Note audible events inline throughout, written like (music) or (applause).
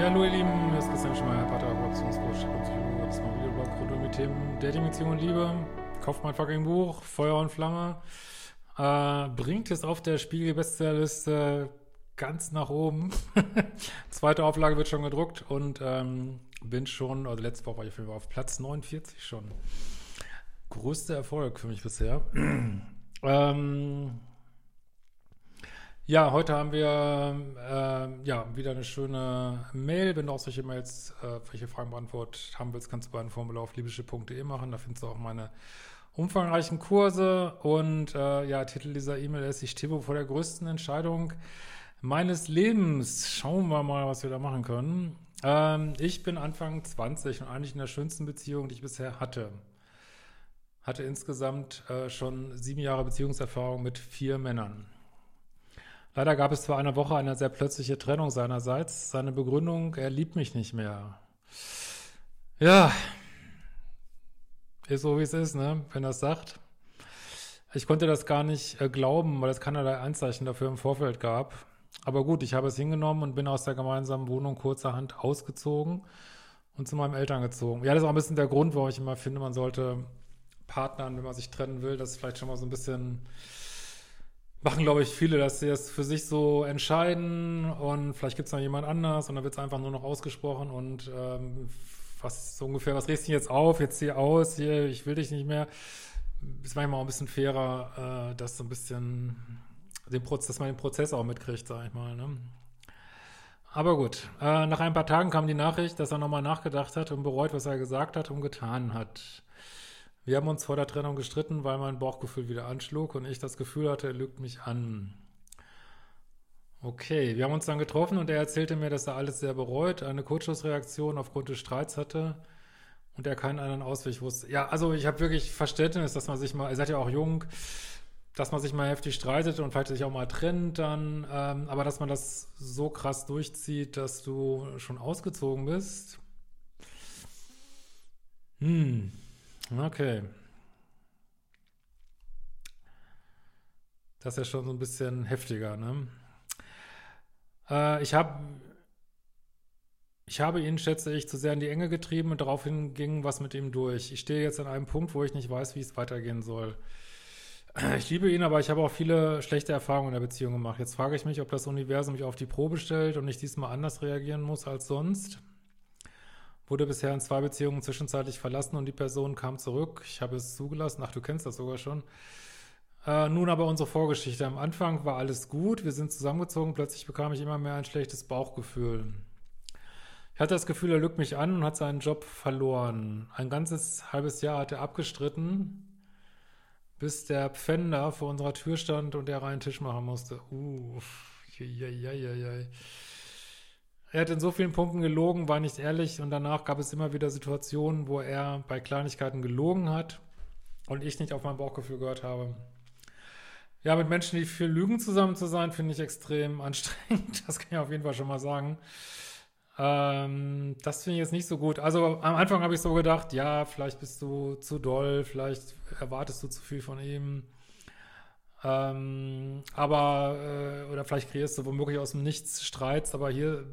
Ja, hallo ihr Lieben, hier ist Christian Schmeier, Pater, Produktionscoach und Psychologe. Das ist mal Videoblog rund um die Themen Dating, Beziehung und Liebe. Kauft mein fucking Buch, Feuer und Flamme. Äh, bringt es auf der Spiegel-Bestsellerliste ganz nach oben. (laughs) Zweite Auflage wird schon gedruckt und ähm, bin schon, also letzte Woche war ich auf Platz 49 schon. Größter Erfolg für mich bisher. (clears throat) ähm, ja, heute haben wir äh, ja wieder eine schöne Mail. Wenn du auch solche Mails, äh, welche Fragen beantwortet haben willst, kannst du bei einem Formular auf liebische.de machen. Da findest du auch meine umfangreichen Kurse. Und äh, ja, Titel dieser E-Mail ist, ich stehe vor der größten Entscheidung meines Lebens. Schauen wir mal, was wir da machen können. Ähm, ich bin Anfang 20 und eigentlich in der schönsten Beziehung, die ich bisher hatte. Hatte insgesamt äh, schon sieben Jahre Beziehungserfahrung mit vier Männern. Leider gab es vor einer Woche eine sehr plötzliche Trennung seinerseits. Seine Begründung, er liebt mich nicht mehr. Ja, ist so wie es ist, ne? Wenn er es sagt. Ich konnte das gar nicht äh, glauben, weil es keinerlei Anzeichen dafür im Vorfeld gab. Aber gut, ich habe es hingenommen und bin aus der gemeinsamen Wohnung kurzerhand ausgezogen und zu meinen Eltern gezogen. Ja, das ist auch ein bisschen der Grund, warum ich immer finde, man sollte Partnern, wenn man sich trennen will, das vielleicht schon mal so ein bisschen machen, glaube ich, viele, dass sie das für sich so entscheiden und vielleicht gibt es noch jemand anders und dann wird es einfach nur noch ausgesprochen und ähm, was so ungefähr, was regst du jetzt auf, jetzt hier aus, hier, ich will dich nicht mehr. Ist manchmal auch ein bisschen fairer, äh, dass so ein bisschen den Prozess, dass man den Prozess auch mitkriegt, sag ich mal. Ne? Aber gut, äh, nach ein paar Tagen kam die Nachricht, dass er nochmal nachgedacht hat und bereut, was er gesagt hat und getan hat. Wir haben uns vor der Trennung gestritten, weil mein Bauchgefühl wieder anschlug und ich das Gefühl hatte, er lügt mich an. Okay, wir haben uns dann getroffen und er erzählte mir, dass er alles sehr bereut, eine Kurzschlussreaktion aufgrund des Streits hatte und er keinen anderen Ausweg wusste. Ja, also ich habe wirklich Verständnis, dass man sich mal, ihr seid ja auch jung, dass man sich mal heftig streitet und vielleicht sich auch mal trennt dann, ähm, aber dass man das so krass durchzieht, dass du schon ausgezogen bist. Hm. Okay. Das ist ja schon so ein bisschen heftiger, ne? Äh, ich habe ich habe ihn, schätze ich, zu sehr in die Enge getrieben und daraufhin ging was mit ihm durch. Ich stehe jetzt an einem Punkt, wo ich nicht weiß, wie es weitergehen soll. Ich liebe ihn, aber ich habe auch viele schlechte Erfahrungen in der Beziehung gemacht. Jetzt frage ich mich, ob das Universum mich auf die Probe stellt und ich diesmal anders reagieren muss als sonst wurde bisher in zwei Beziehungen zwischenzeitlich verlassen und die Person kam zurück. Ich habe es zugelassen. Ach, du kennst das sogar schon. Äh, nun aber unsere Vorgeschichte. Am Anfang war alles gut. Wir sind zusammengezogen. Plötzlich bekam ich immer mehr ein schlechtes Bauchgefühl. Ich hatte das Gefühl, er lügt mich an und hat seinen Job verloren. Ein ganzes halbes Jahr hat er abgestritten, bis der Pfänder vor unserer Tür stand und er reinen Tisch machen musste. Uh, ja, ja, ja, ja. Er hat in so vielen Punkten gelogen, war nicht ehrlich und danach gab es immer wieder Situationen, wo er bei Kleinigkeiten gelogen hat und ich nicht auf mein Bauchgefühl gehört habe. Ja, mit Menschen, die viel lügen, zusammen zu sein, finde ich extrem (laughs) anstrengend. Das kann ich auf jeden Fall schon mal sagen. Ähm, das finde ich jetzt nicht so gut. Also am Anfang habe ich so gedacht, ja, vielleicht bist du zu doll, vielleicht erwartest du zu viel von ihm. Ähm, aber, äh, oder vielleicht kreierst du womöglich aus dem Nichts Streits, aber hier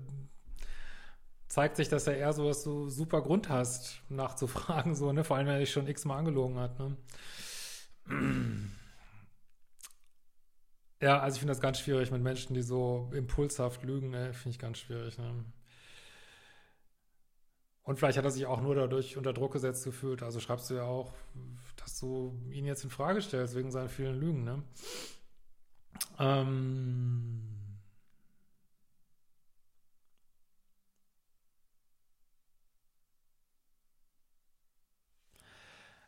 zeigt sich, dass er eher so, du super Grund hast, nachzufragen, so, ne? Vor allem, wenn er dich schon x-mal angelogen hat, ne? Ja, also ich finde das ganz schwierig mit Menschen, die so impulshaft lügen, ne? Finde ich ganz schwierig, ne? Und vielleicht hat er sich auch nur dadurch unter Druck gesetzt gefühlt. Also schreibst du ja auch, dass du ihn jetzt in Frage stellst wegen seinen vielen Lügen, ne? Ähm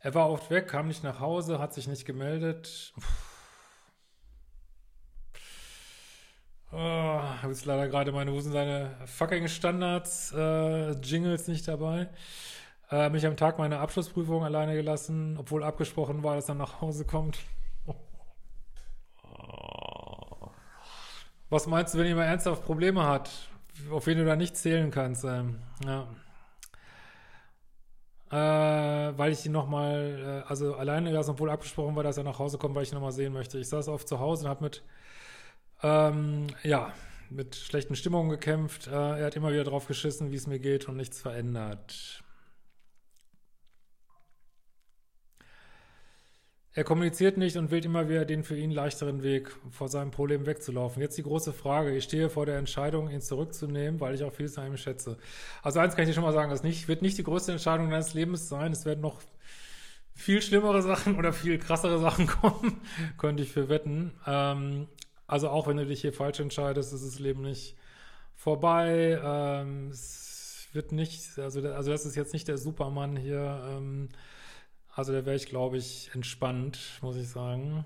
Er war oft weg, kam nicht nach Hause, hat sich nicht gemeldet. Oh, habe jetzt leider gerade meine, wo sind seine fucking Standards, äh, Jingles nicht dabei. Äh, mich am Tag meiner Abschlussprüfung alleine gelassen, obwohl abgesprochen war, dass er nach Hause kommt. Was meinst du, wenn jemand ernsthaft Probleme hat, auf wen du da nicht zählen kannst? Ähm, ja. Äh, weil ich ihn nochmal, äh, also alleine gelassen, obwohl abgesprochen war, dass er nach Hause kommt, weil ich ihn nochmal sehen möchte. Ich saß oft zu Hause und habe mit ähm, ja, mit schlechten Stimmungen gekämpft. Äh, er hat immer wieder drauf geschissen, wie es mir geht und nichts verändert. Er kommuniziert nicht und wählt immer wieder den für ihn leichteren Weg, vor seinem Problem wegzulaufen. Jetzt die große Frage. Ich stehe vor der Entscheidung, ihn zurückzunehmen, weil ich auch vieles an ihm schätze. Also eins kann ich dir schon mal sagen, das nicht, wird nicht die größte Entscheidung deines Lebens sein. Es werden noch viel schlimmere Sachen oder viel krassere Sachen (laughs) kommen, könnte ich für wetten. Ähm, also auch wenn du dich hier falsch entscheidest, ist das Leben nicht vorbei. Ähm, es wird nicht, also, also das ist jetzt nicht der Supermann hier. Ähm, also da wäre ich, glaube ich, entspannt, muss ich sagen.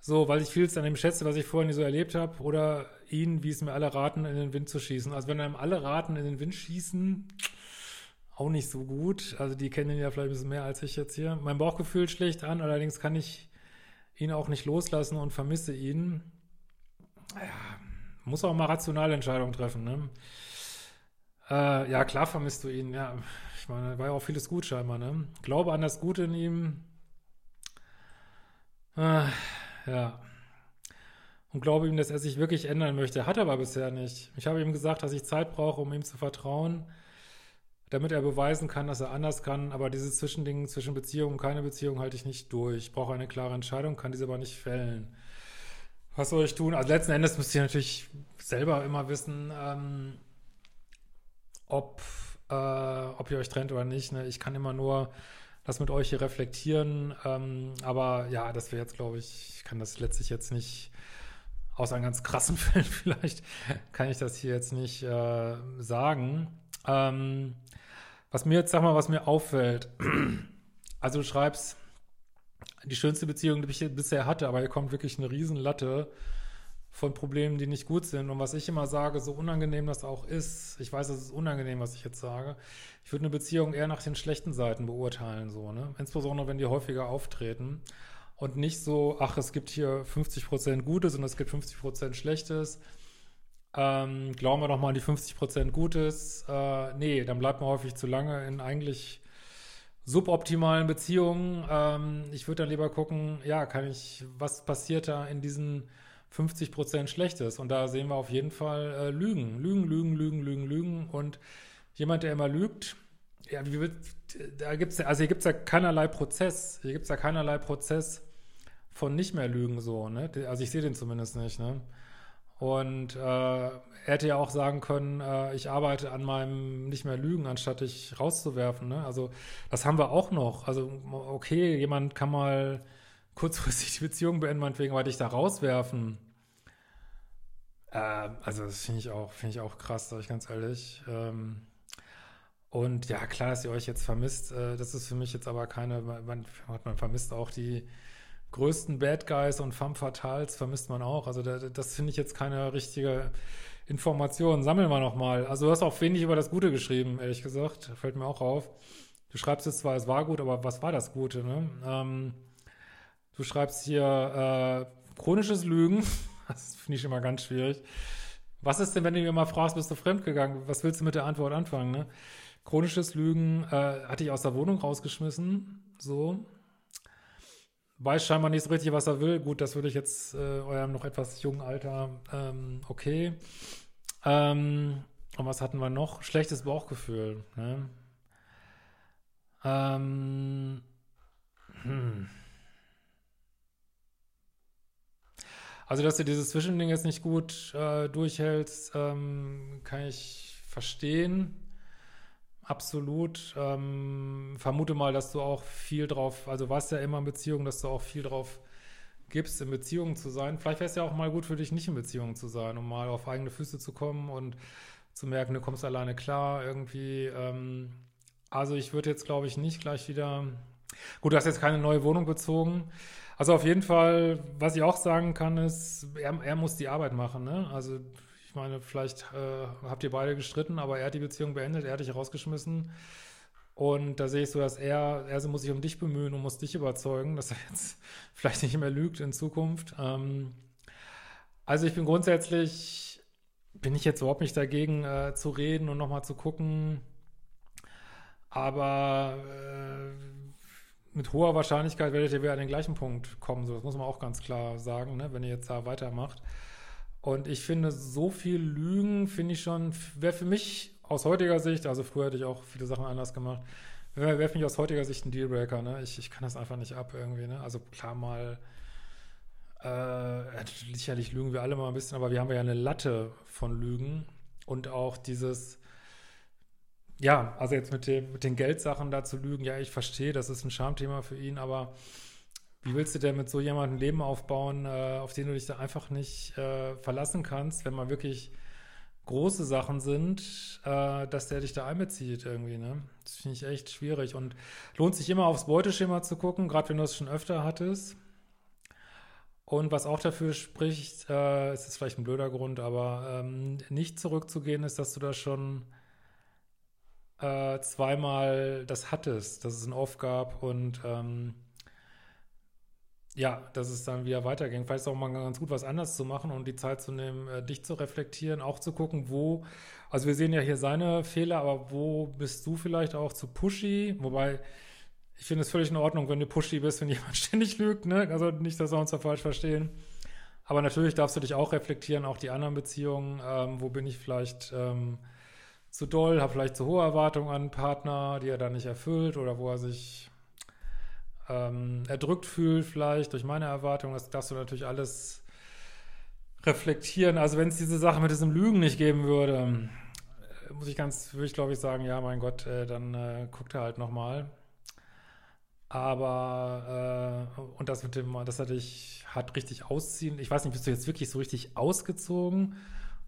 So, weil ich vieles an dem schätze, was ich vorhin so erlebt habe, oder ihn, wie es mir alle raten, in den Wind zu schießen. Also wenn einem alle raten, in den Wind schießen, auch nicht so gut. Also die kennen ihn ja vielleicht ein bisschen mehr als ich jetzt hier. Mein Bauchgefühl schlägt an, allerdings kann ich ihn auch nicht loslassen und vermisse ihn. Ja, muss auch mal rationale Entscheidungen treffen, ne? Äh, ja, klar vermisst du ihn, ja. Ich meine, war ja auch vieles gut scheinbar, ne? Glaube an das Gute in ihm. Äh, ja. Und glaube ihm, dass er sich wirklich ändern möchte. Hat er aber bisher nicht. Ich habe ihm gesagt, dass ich Zeit brauche, um ihm zu vertrauen damit er beweisen kann, dass er anders kann. Aber dieses Zwischending zwischen Beziehung und keine Beziehung halte ich nicht durch. Ich brauche eine klare Entscheidung, kann diese aber nicht fällen. Was soll ich tun? Also letzten Endes müsst ihr natürlich selber immer wissen, ähm, ob, äh, ob ihr euch trennt oder nicht. Ne? Ich kann immer nur das mit euch hier reflektieren. Ähm, aber ja, das wäre jetzt, glaube ich, ich kann das letztlich jetzt nicht aus einem ganz krassen (laughs) Fällen vielleicht, kann ich das hier jetzt nicht äh, sagen. Ähm, was mir jetzt, sag mal, was mir auffällt, (clears throat) also du schreibst, die schönste Beziehung, die ich bisher hatte, aber hier kommt wirklich eine Riesenlatte von Problemen, die nicht gut sind. Und was ich immer sage, so unangenehm das auch ist, ich weiß, es ist unangenehm, was ich jetzt sage, ich würde eine Beziehung eher nach den schlechten Seiten beurteilen, so, ne? Insbesondere, wenn die häufiger auftreten. Und nicht so, ach, es gibt hier 50% Gutes und es gibt 50% Schlechtes ähm, glauben wir doch mal an die 50% Gutes. Äh, nee, dann bleibt man häufig zu lange in eigentlich suboptimalen Beziehungen. Ähm, ich würde dann lieber gucken, ja, kann ich, was passiert da in diesen 50% Schlechtes? Und da sehen wir auf jeden Fall äh, Lügen. Lügen, Lügen, Lügen, Lügen, Lügen. Und jemand, der immer lügt, ja, wie wird, da gibt's also hier gibt's ja keinerlei Prozess. Hier gibt's ja keinerlei Prozess von nicht mehr Lügen so, ne? Also ich sehe den zumindest nicht, ne? Und äh, er hätte ja auch sagen können, äh, ich arbeite an meinem nicht mehr Lügen, anstatt dich rauszuwerfen. Ne? Also das haben wir auch noch. Also okay, jemand kann mal kurzfristig die Beziehung beenden, meinetwegen, aber dich da rauswerfen. Äh, also das finde ich auch, finde ich auch krass, sag ich ganz ehrlich. Ähm, und ja, klar, dass ihr euch jetzt vermisst, äh, das ist für mich jetzt aber keine, man, man vermisst auch die größten Bad Guys und Femme Fatales vermisst man auch. Also da, das finde ich jetzt keine richtige Information. Sammeln wir nochmal. Also du hast auch wenig über das Gute geschrieben, ehrlich gesagt. Fällt mir auch auf. Du schreibst jetzt zwar, es war gut, aber was war das Gute? Ne? Ähm, du schreibst hier äh, chronisches Lügen. (laughs) Das finde ich immer ganz schwierig. Was ist denn, wenn du mir mal fragst, bist du fremdgegangen? Was willst du mit der Antwort anfangen? Ne? Chronisches Lügen äh, hatte ich aus der Wohnung rausgeschmissen. So weiß scheinbar nicht so richtig, was er will. Gut, das würde ich jetzt äh, eurem noch etwas jungen Alter, ähm, okay. Ähm, und was hatten wir noch? Schlechtes Bauchgefühl. Ne? Ähm, hm. Also, dass du dieses Zwischending jetzt nicht gut äh, durchhältst, ähm, kann ich verstehen. Absolut. Ähm, vermute mal, dass du auch viel drauf, also warst ja immer in Beziehung, dass du auch viel drauf gibst, in Beziehungen zu sein. Vielleicht wäre es ja auch mal gut für dich, nicht in Beziehung zu sein, um mal auf eigene Füße zu kommen und zu merken, du kommst alleine klar irgendwie. Ähm, Also ich würde jetzt, glaube ich, nicht gleich wieder. Gut, du hast jetzt keine neue Wohnung bezogen. Also auf jeden Fall, was ich auch sagen kann, ist, er, er muss die Arbeit machen. Ne? Also ich meine, vielleicht äh, habt ihr beide gestritten, aber er hat die Beziehung beendet, er hat dich rausgeschmissen. Und da sehe ich so, dass er, er muss sich um dich bemühen und muss dich überzeugen, dass er jetzt (laughs) vielleicht nicht mehr lügt in Zukunft. Ähm, also ich bin grundsätzlich, bin ich jetzt überhaupt nicht dagegen äh, zu reden und nochmal zu gucken. Aber äh, mit hoher Wahrscheinlichkeit werdet ihr wieder an den gleichen Punkt kommen. So, das muss man auch ganz klar sagen, ne, wenn ihr jetzt da weitermacht. Und ich finde, so viel Lügen finde ich schon, wäre für mich aus heutiger Sicht, also früher hätte ich auch viele Sachen anders gemacht, wäre wär für mich aus heutiger Sicht ein Dealbreaker. Ne? Ich, ich kann das einfach nicht ab irgendwie. Ne? Also klar mal, äh, sicherlich lügen wir alle mal ein bisschen, aber wir haben ja eine Latte von Lügen und auch dieses, ja, also jetzt mit, dem, mit den Geldsachen da zu lügen, ja, ich verstehe, das ist ein Schamthema für ihn, aber wie willst du denn mit so jemandem ein Leben aufbauen, äh, auf den du dich da einfach nicht äh, verlassen kannst, wenn man wirklich große Sachen sind, äh, dass der dich da einbezieht irgendwie, ne? Das finde ich echt schwierig und lohnt sich immer aufs Beuteschema zu gucken, gerade wenn du es schon öfter hattest. Und was auch dafür spricht, äh, ist jetzt vielleicht ein blöder Grund, aber ähm, nicht zurückzugehen, ist, dass du da schon äh, zweimal das hattest, dass es ein Off gab und ähm, ja, dass es dann wieder weiterging. Vielleicht ist auch mal ganz gut, was anders zu machen und die Zeit zu nehmen, äh, dich zu reflektieren, auch zu gucken, wo, also wir sehen ja hier seine Fehler, aber wo bist du vielleicht auch zu pushy? Wobei, ich finde es völlig in Ordnung, wenn du pushy bist, wenn (laughs) jemand ständig lügt, ne? Also nicht, dass wir uns da falsch verstehen. Aber natürlich darfst du dich auch reflektieren, auch die anderen Beziehungen. Ähm, wo bin ich vielleicht ähm, zu doll, habe vielleicht zu hohe Erwartungen an einen Partner, die er dann nicht erfüllt oder wo er sich ähm, erdrückt fühlt, vielleicht durch meine Erwartungen. Das darfst du natürlich alles reflektieren. Also wenn es diese Sache mit diesem Lügen nicht geben würde, äh, muss ich ganz, würde ich glaube ich sagen, ja, mein Gott, äh, dann äh, guckt er halt nochmal. Aber, äh, und das mit dem, das hatte ich, hat richtig ausziehen. Ich weiß nicht, bist du jetzt wirklich so richtig ausgezogen?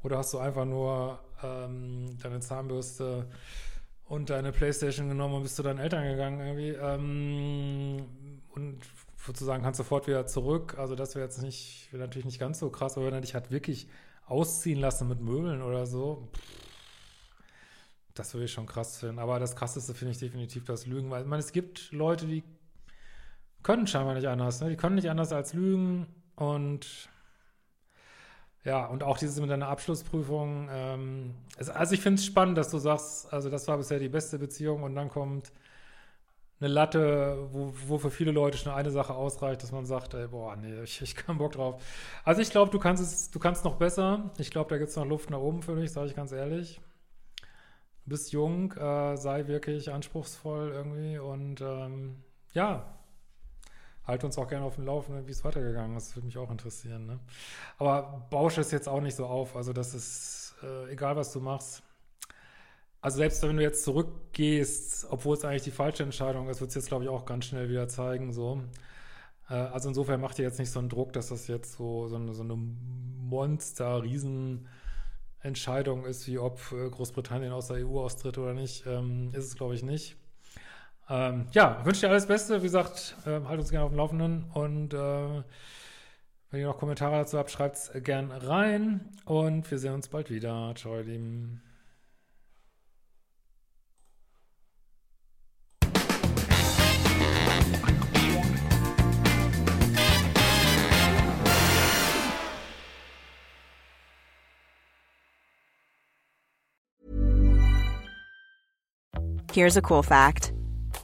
Oder hast du einfach nur ähm, deine Zahnbürste und deine Playstation genommen und bist zu deinen Eltern gegangen irgendwie. Ähm, und sozusagen kannst sofort wieder zurück. Also das wäre jetzt nicht, wäre natürlich nicht ganz so krass, aber wenn er dich hat wirklich ausziehen lassen mit Möbeln oder so, das würde ich schon krass finden. Aber das krasseste finde ich definitiv das Lügen, weil ich meine, es gibt Leute, die können scheinbar nicht anders, ne? Die können nicht anders als lügen und ja, und auch dieses mit deiner Abschlussprüfung. Ähm, also ich finde es spannend, dass du sagst, also das war bisher die beste Beziehung und dann kommt eine Latte, wo, wo für viele Leute schon eine Sache ausreicht, dass man sagt, ey, boah, nee, (laughs) ich, ich keinen Bock drauf. Also ich glaube, du kannst es, du kannst noch besser. Ich glaube, da gibt es noch Luft nach oben für dich, sage ich ganz ehrlich. Du bist jung, äh, sei wirklich anspruchsvoll irgendwie und ähm, ja, halt uns auch gerne auf dem Laufenden, wie es weitergegangen ist. Würde mich auch interessieren. Ne? Aber bausche es jetzt auch nicht so auf. Also das ist äh, egal, was du machst. Also selbst wenn du jetzt zurückgehst, obwohl es eigentlich die falsche Entscheidung ist, wird es jetzt, glaube ich, auch ganz schnell wieder zeigen. So. Äh, also insofern macht dir jetzt nicht so einen Druck, dass das jetzt so, so eine, so eine Monster-Riesen-Entscheidung ist, wie ob äh, Großbritannien aus der EU austritt oder nicht. Ähm, ist es, glaube ich, nicht. Ähm, ja, wünsche dir alles Beste. Wie gesagt, äh, halt uns gerne auf dem Laufenden und äh, wenn ihr noch Kommentare dazu habt, schreibt es gern rein und wir sehen uns bald wieder. Ciao, ihr Lieben. Here's a cool fact.